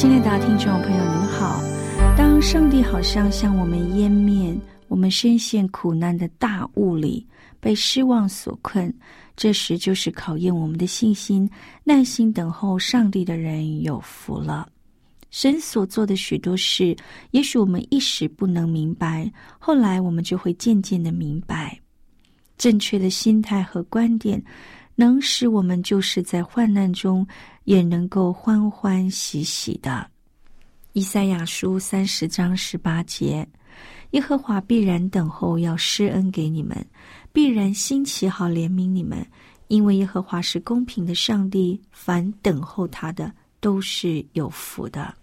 亲爱的听众朋友，您好。当上帝好像向我们湮灭，我们深陷苦难的大雾里。被失望所困，这时就是考验我们的信心。耐心等候上帝的人有福了。神所做的许多事，也许我们一时不能明白，后来我们就会渐渐的明白。正确的心态和观点，能使我们就是在患难中也能够欢欢喜喜的。以赛亚书三十章十八节：耶和华必然等候，要施恩给你们。必然兴起好怜悯你们，因为耶和华是公平的上帝，凡等候他的都是有福的。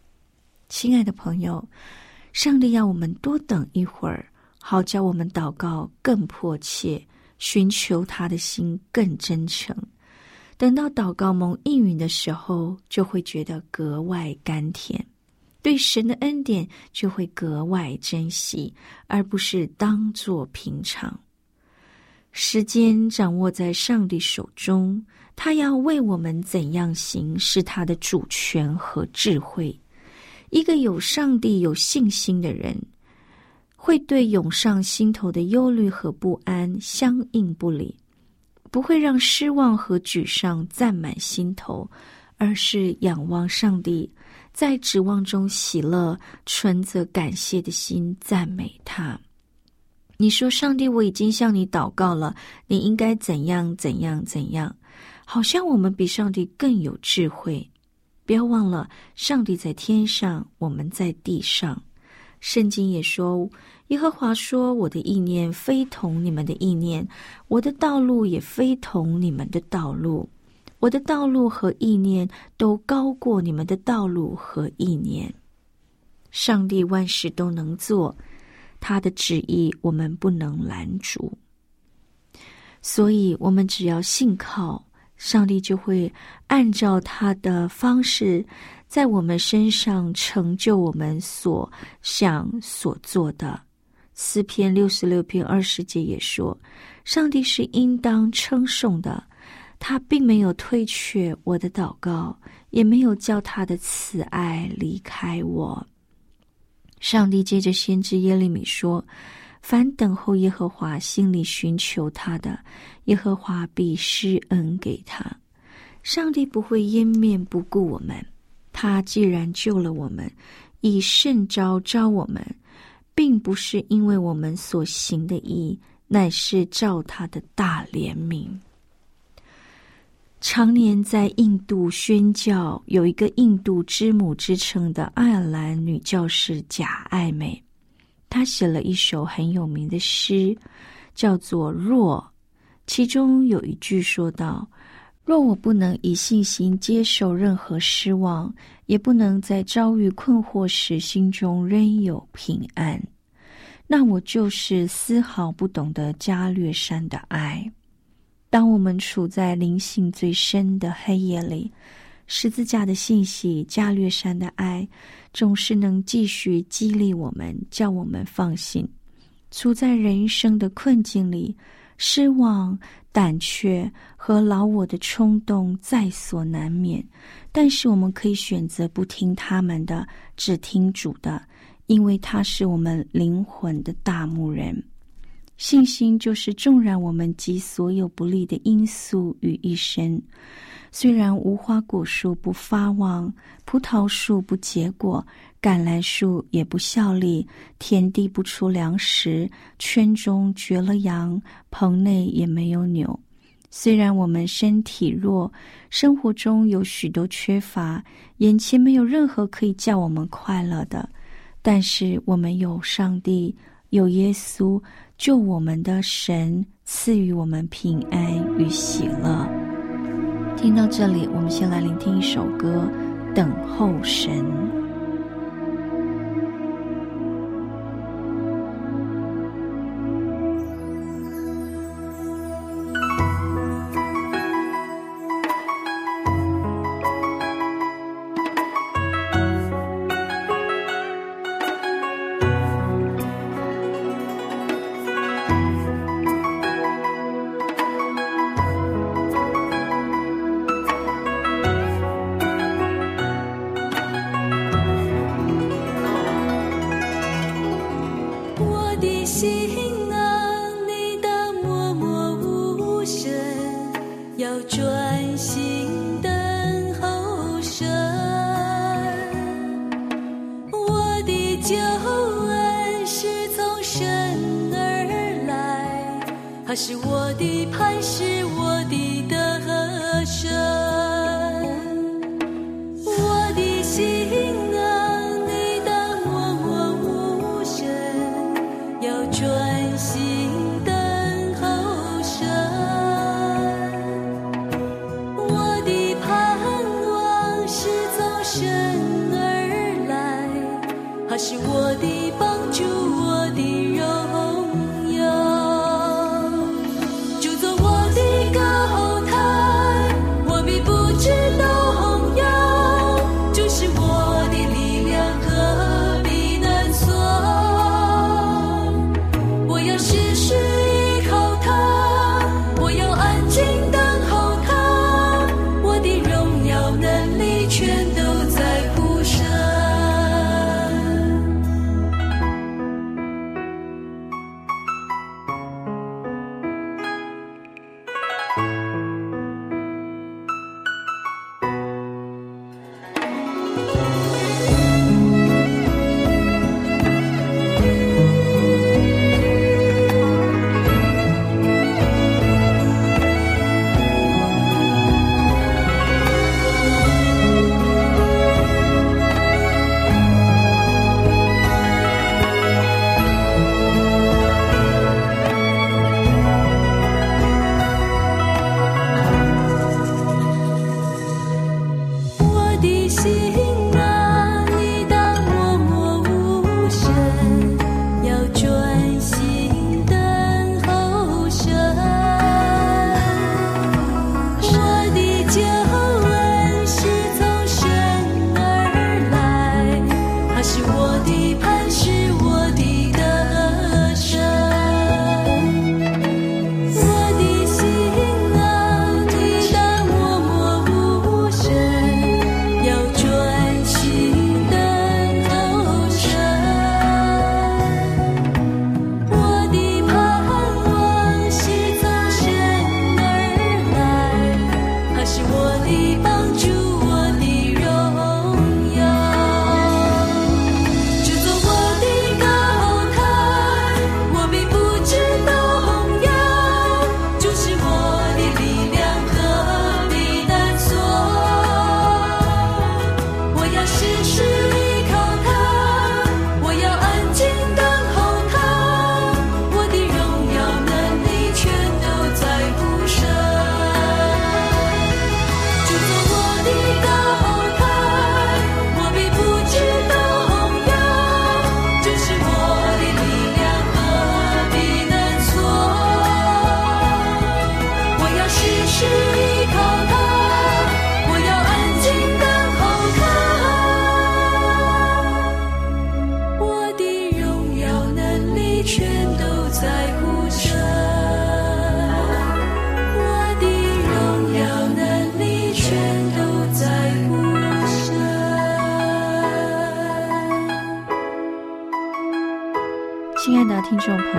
亲爱的朋友，上帝要我们多等一会儿，好叫我们祷告更迫切，寻求他的心更真诚。等到祷告蒙应允的时候，就会觉得格外甘甜，对神的恩典就会格外珍惜，而不是当作平常。时间掌握在上帝手中，他要为我们怎样行，是他的主权和智慧。一个有上帝、有信心的人，会对涌上心头的忧虑和不安相应不理，不会让失望和沮丧占满心头，而是仰望上帝，在指望中喜乐，存着感谢的心赞美他。你说：“上帝，我已经向你祷告了，你应该怎样怎样怎样？好像我们比上帝更有智慧。不要忘了，上帝在天上，我们在地上。圣经也说，耶和华说：我的意念非同你们的意念，我的道路也非同你们的道路。我的道路和意念都高过你们的道路和意念。上帝万事都能做。”他的旨意，我们不能拦阻，所以我们只要信靠上帝，就会按照他的方式，在我们身上成就我们所想所做的。诗篇六十六篇二十节也说：“上帝是应当称颂的，他并没有退却我的祷告，也没有叫他的慈爱离开我。”上帝接着先知耶利米说：“凡等候耶和华、心里寻求他的，耶和华必施恩给他。上帝不会湮灭不顾我们。他既然救了我们，以圣招招我们，并不是因为我们所行的义，乃是照他的大怜悯。”常年在印度宣教，有一个印度之母之称的爱尔兰女教师贾爱美，她写了一首很有名的诗，叫做《若》，其中有一句说道：“若我不能以信心接受任何失望，也不能在遭遇困惑时心中仍有平安，那我就是丝毫不懂得加略山的爱。”当我们处在灵性最深的黑夜里，十字架的信息、加略山的爱，总是能继续激励我们，叫我们放心。处在人生的困境里，失望、胆怯和老我的冲动在所难免，但是我们可以选择不听他们的，只听主的，因为他是我们灵魂的大牧人。信心就是纵然我们集所有不利的因素于一身，虽然无花果树不发旺，葡萄树不结果，橄榄树也不效力，田地不出粮食，圈中绝了羊，棚内也没有牛。虽然我们身体弱，生活中有许多缺乏，眼前没有任何可以叫我们快乐的，但是我们有上帝，有耶稣。救我们的神赐予我们平安与喜乐。听到这里，我们先来聆听一首歌，《等候神》。旧恩是从身而来。他是我的磐石我的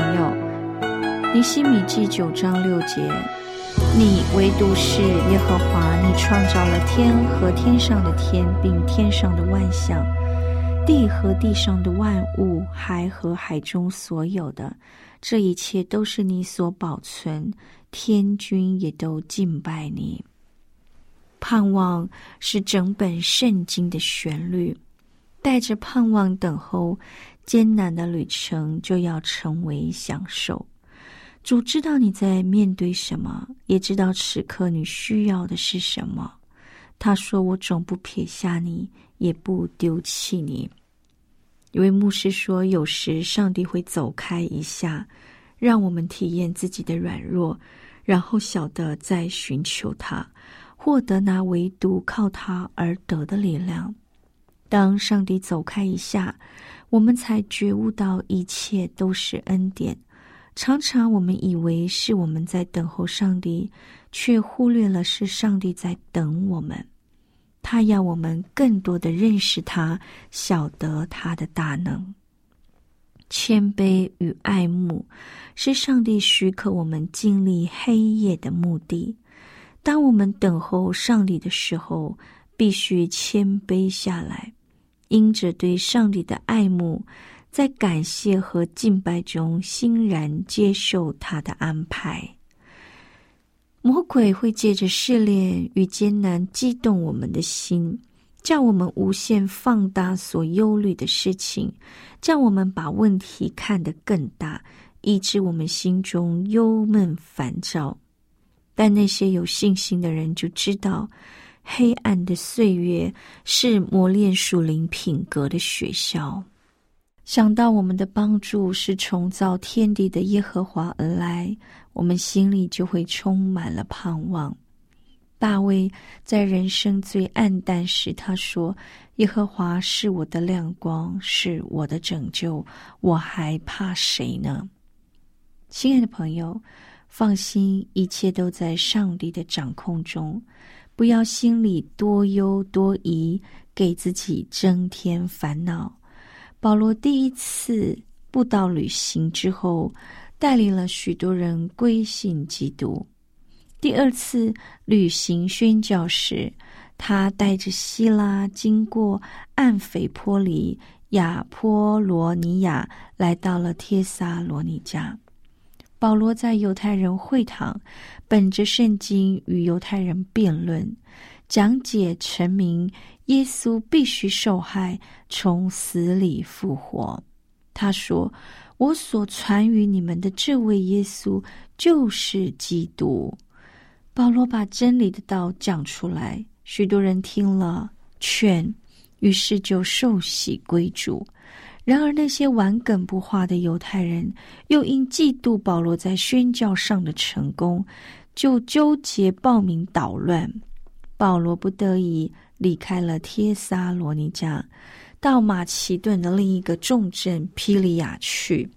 朋友，尼西米记九章六节，你唯独是耶和华，你创造了天和天上的天，并天上的万象，地和地上的万物，海和海中所有的，这一切都是你所保存，天君也都敬拜你。盼望是整本圣经的旋律，带着盼望等候，艰难的旅程就要成为享受。主知道你在面对什么，也知道此刻你需要的是什么。他说：“我总不撇下你，也不丢弃你。”一位牧师说：“有时上帝会走开一下，让我们体验自己的软弱，然后晓得再寻求他。”获得那唯独靠他而得的力量。当上帝走开一下，我们才觉悟到一切都是恩典。常常我们以为是我们在等候上帝，却忽略了是上帝在等我们。他要我们更多的认识他，晓得他的大能。谦卑与爱慕，是上帝许可我们经历黑夜的目的。当我们等候上帝的时候，必须谦卑下来，因着对上帝的爱慕，在感谢和敬拜中欣然接受他的安排。魔鬼会借着试炼与艰难激动我们的心，叫我们无限放大所忧虑的事情，叫我们把问题看得更大，以致我们心中忧闷烦躁。但那些有信心的人就知道，黑暗的岁月是磨练属灵品格的学校。想到我们的帮助是从造天地的耶和华而来，我们心里就会充满了盼望。大卫在人生最暗淡时，他说：“耶和华是我的亮光，是我的拯救，我还怕谁呢？”亲爱的朋友。放心，一切都在上帝的掌控中，不要心里多忧多疑，给自己增添烦恼。保罗第一次布道旅行之后，带领了许多人归信基督。第二次旅行宣教时，他带着希拉经过暗斐波里、亚波罗尼亚，来到了帖撒罗尼迦。保罗在犹太人会堂，本着圣经与犹太人辩论，讲解陈明耶稣必须受害，从死里复活。他说：“我所传于你们的这位耶稣，就是基督。”保罗把真理的道讲出来，许多人听了劝，于是就受洗归主。然而，那些顽梗不化的犹太人又因嫉妒保罗在宣教上的成功，就纠结报名捣乱。保罗不得已离开了帖撒罗尼迦，到马其顿的另一个重镇皮利亚去，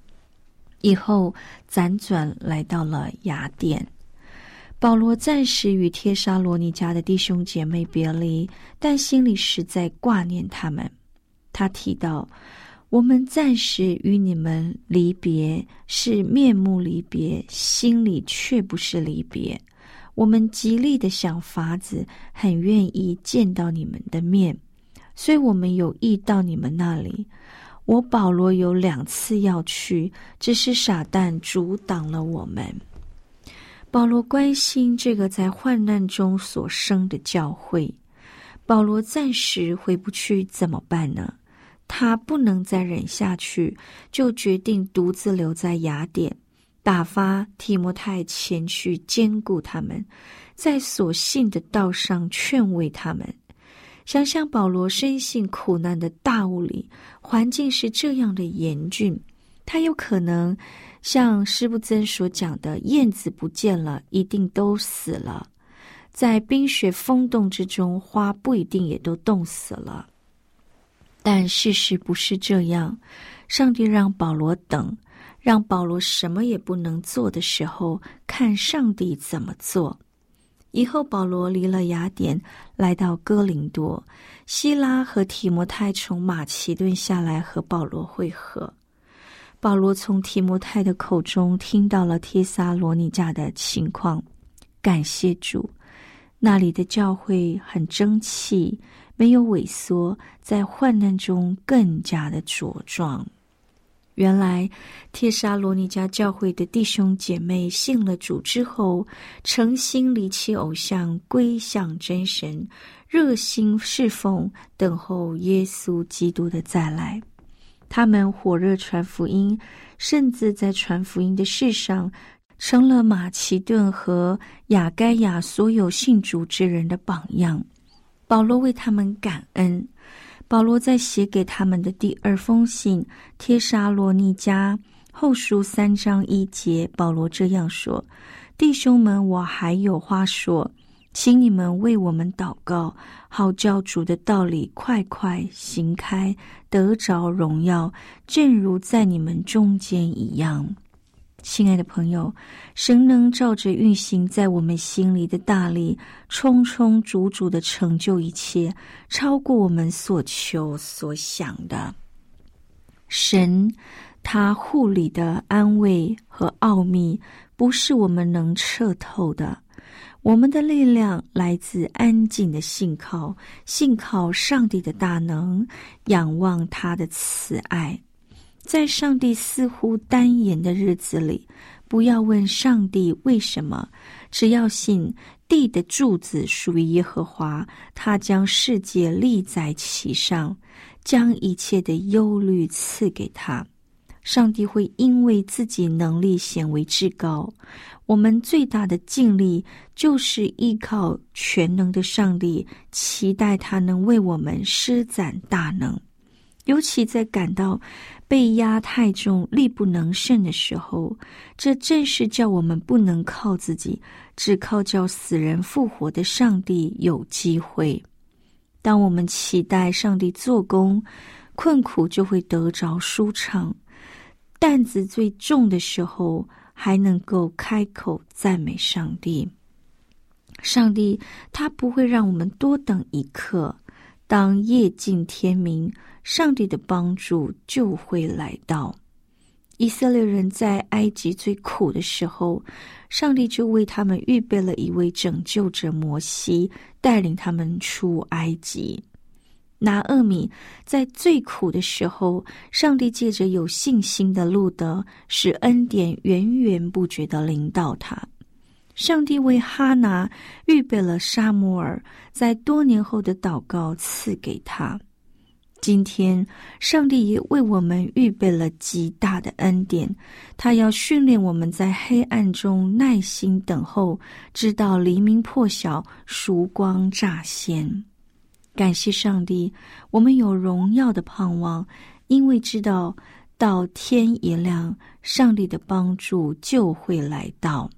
以后辗转来到了雅典。保罗暂时与帖撒罗尼迦的弟兄姐妹别离，但心里实在挂念他们。他提到。我们暂时与你们离别，是面目离别，心里却不是离别。我们极力的想法子，很愿意见到你们的面，所以我们有意到你们那里。我保罗有两次要去，只是傻蛋阻挡了我们。保罗关心这个在患难中所生的教会，保罗暂时回不去，怎么办呢？他不能再忍下去，就决定独自留在雅典，打发提摩太前去兼顾他们，在所信的道上劝慰他们。想象保罗深陷苦难的大雾里，环境是这样的严峻，他有可能像施布曾所讲的：“燕子不见了，一定都死了。”在冰雪风冻之中，花不一定也都冻死了。但事实不是这样，上帝让保罗等，让保罗什么也不能做的时候，看上帝怎么做。以后保罗离了雅典，来到哥林多，希拉和提摩太从马其顿下来和保罗会合。保罗从提摩太的口中听到了帖撒罗尼迦的情况，感谢主，那里的教会很争气，没有萎缩，在患难中更加的茁壮。原来，帖撒罗尼迦教会的弟兄姐妹信了主之后，诚心离弃偶像，归向真神，热心侍奉，等候耶稣基督的再来。他们火热传福音，甚至在传福音的事上，成了马其顿和雅该亚所有信主之人的榜样。保罗为他们感恩。保罗在写给他们的第二封信《帖沙罗尼迦后书》三章一节，保罗这样说：“弟兄们，我还有话说，请你们为我们祷告，好教主的道理快快行开，得着荣耀，正如在你们中间一样。”亲爱的朋友，神能照着运行在我们心里的大力，充充足足的成就一切，超过我们所求所想的。神他护理的安慰和奥秘，不是我们能彻透的。我们的力量来自安静的信靠，信靠上帝的大能，仰望他的慈爱。在上帝似乎单言的日子里，不要问上帝为什么，只要信地的柱子属于耶和华，他将世界立在其上，将一切的忧虑赐给他。上帝会因为自己能力显为至高，我们最大的尽力就是依靠全能的上帝，期待他能为我们施展大能，尤其在感到。被压太重、力不能胜的时候，这正是叫我们不能靠自己，只靠叫死人复活的上帝有机会。当我们期待上帝做工，困苦就会得着舒畅。担子最重的时候，还能够开口赞美上帝。上帝他不会让我们多等一刻。当夜尽天明。上帝的帮助就会来到。以色列人在埃及最苦的时候，上帝就为他们预备了一位拯救者摩西，带领他们出埃及。拿厄米在最苦的时候，上帝借着有信心的路德，使恩典源源不绝的临到他。上帝为哈拿预备了沙摩尔，在多年后的祷告赐给他。今天，上帝也为我们预备了极大的恩典，他要训练我们在黑暗中耐心等候，直到黎明破晓，曙光乍现。感谢上帝，我们有荣耀的盼望，因为知道到天一亮，上帝的帮助就会来到。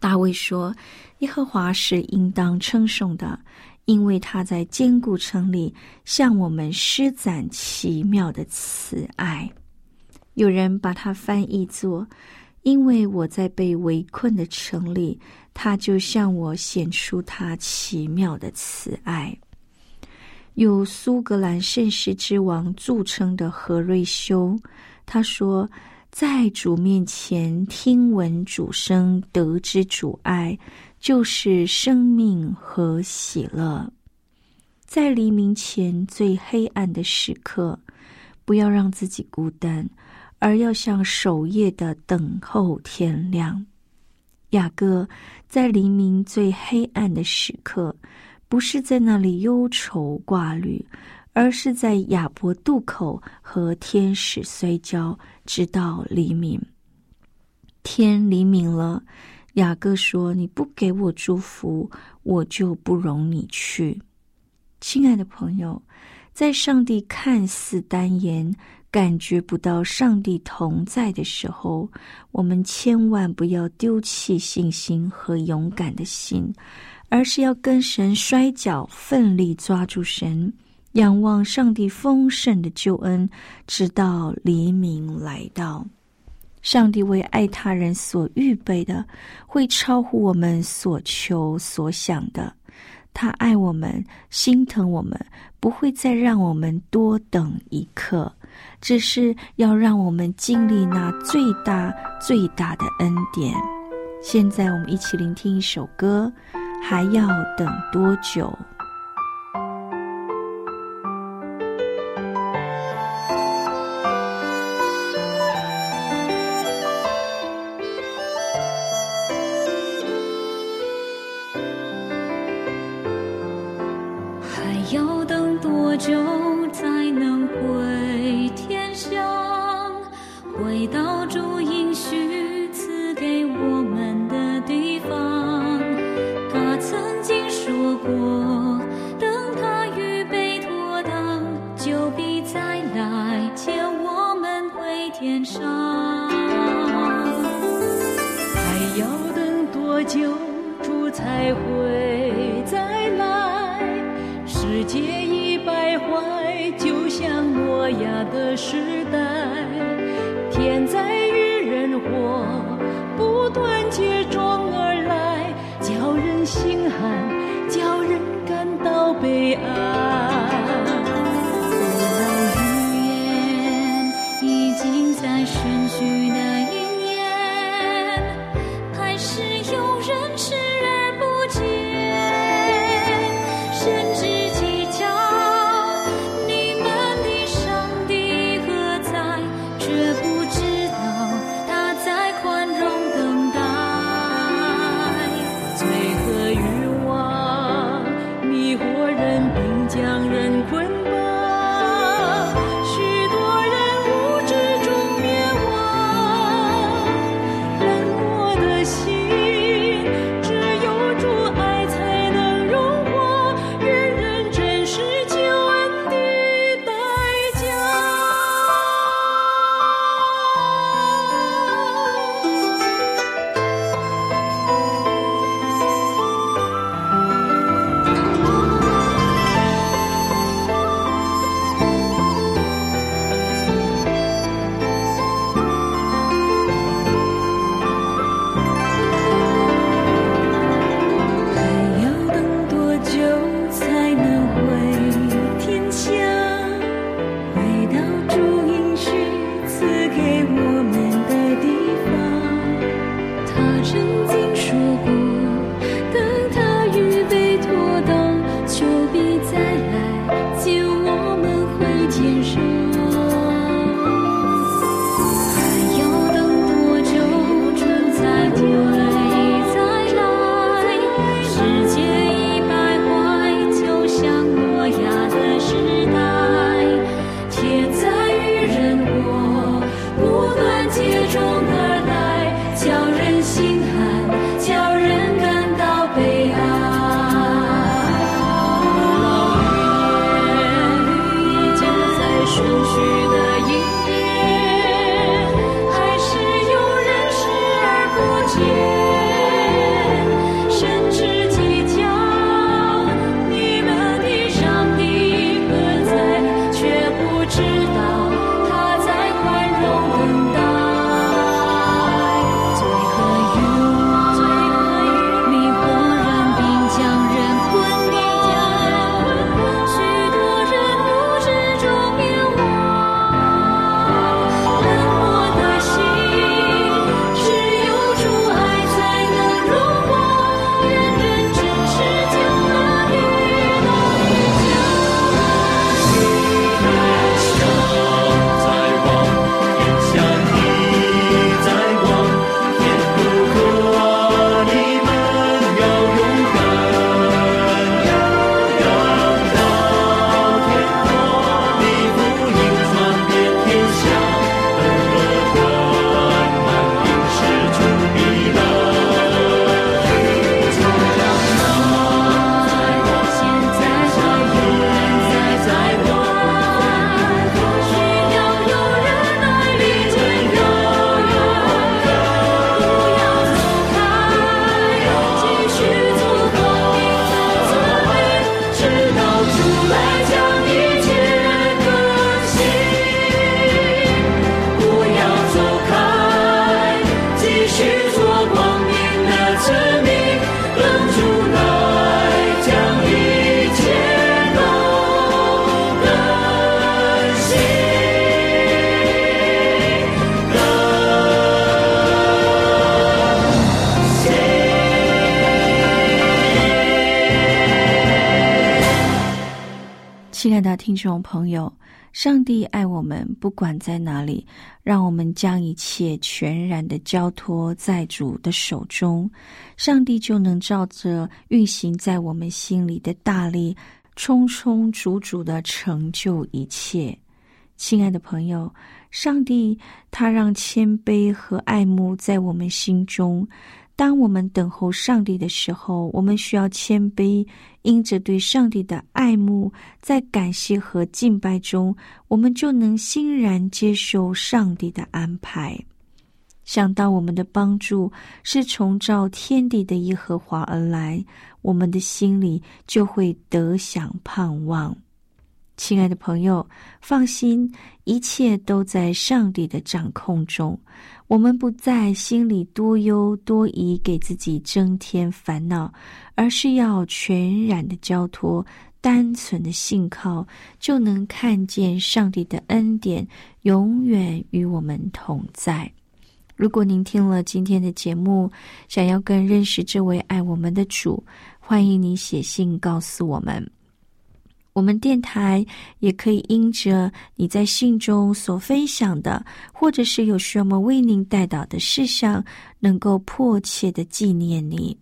大卫说：“耶和华是应当称颂的。”因为他在坚固城里向我们施展奇妙的慈爱，有人把它翻译作：“因为我在被围困的城里，他就向我显出他奇妙的慈爱。”有苏格兰盛世之王著称的何瑞修，他说：“在主面前听闻主声，得知主爱。”就是生命和喜乐，在黎明前最黑暗的时刻，不要让自己孤单，而要像守夜的等候天亮。雅各在黎明最黑暗的时刻，不是在那里忧愁挂虑，而是在亚伯渡口和天使摔跤，直到黎明。天黎明了。雅各说：“你不给我祝福，我就不容你去。”亲爱的朋友，在上帝看似单言、感觉不到上帝同在的时候，我们千万不要丢弃信心和勇敢的心，而是要跟神摔跤，奋力抓住神，仰望上帝丰盛的救恩，直到黎明来到。上帝为爱他人所预备的，会超乎我们所求所想的。他爱我们，心疼我们，不会再让我们多等一刻。只是要让我们经历那最大最大的恩典。现在，我们一起聆听一首歌，还要等多久？才会再来。世界已败坏，就像诺亚的时代。天灾与人祸不断接踵而来，叫人心寒，叫人感到悲哀。亲爱的听众朋友，上帝爱我们，不管在哪里，让我们将一切全然的交托在主的手中，上帝就能照着运行在我们心里的大力，充充足足的成就一切。亲爱的朋友，上帝他让谦卑和爱慕在我们心中。当我们等候上帝的时候，我们需要谦卑，因着对上帝的爱慕，在感谢和敬拜中，我们就能欣然接受上帝的安排。想到我们的帮助是从造天地的耶和华而来，我们的心里就会得享盼望。亲爱的朋友，放心，一切都在上帝的掌控中。我们不在心里多忧多疑，给自己增添烦恼，而是要全然的交托，单纯的信靠，就能看见上帝的恩典永远与我们同在。如果您听了今天的节目，想要更认识这位爱我们的主，欢迎你写信告诉我们。我们电台也可以因着你在信中所分享的，或者是有需要我们为您带导的事项，能够迫切的纪念你。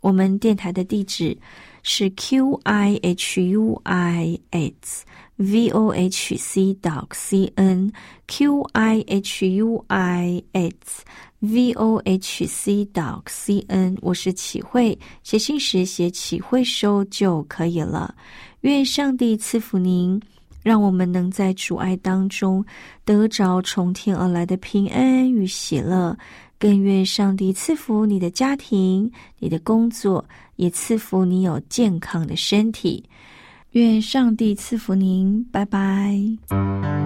我们电台的地址是 q i h u i s v o h c dot c n q i h u i s v o h c dot c n。我是启慧，写信时写启慧收就可以了。愿上帝赐福您，让我们能在主爱当中得着从天而来的平安与喜乐。更愿上帝赐福你的家庭、你的工作，也赐福你有健康的身体。愿上帝赐福您，拜拜。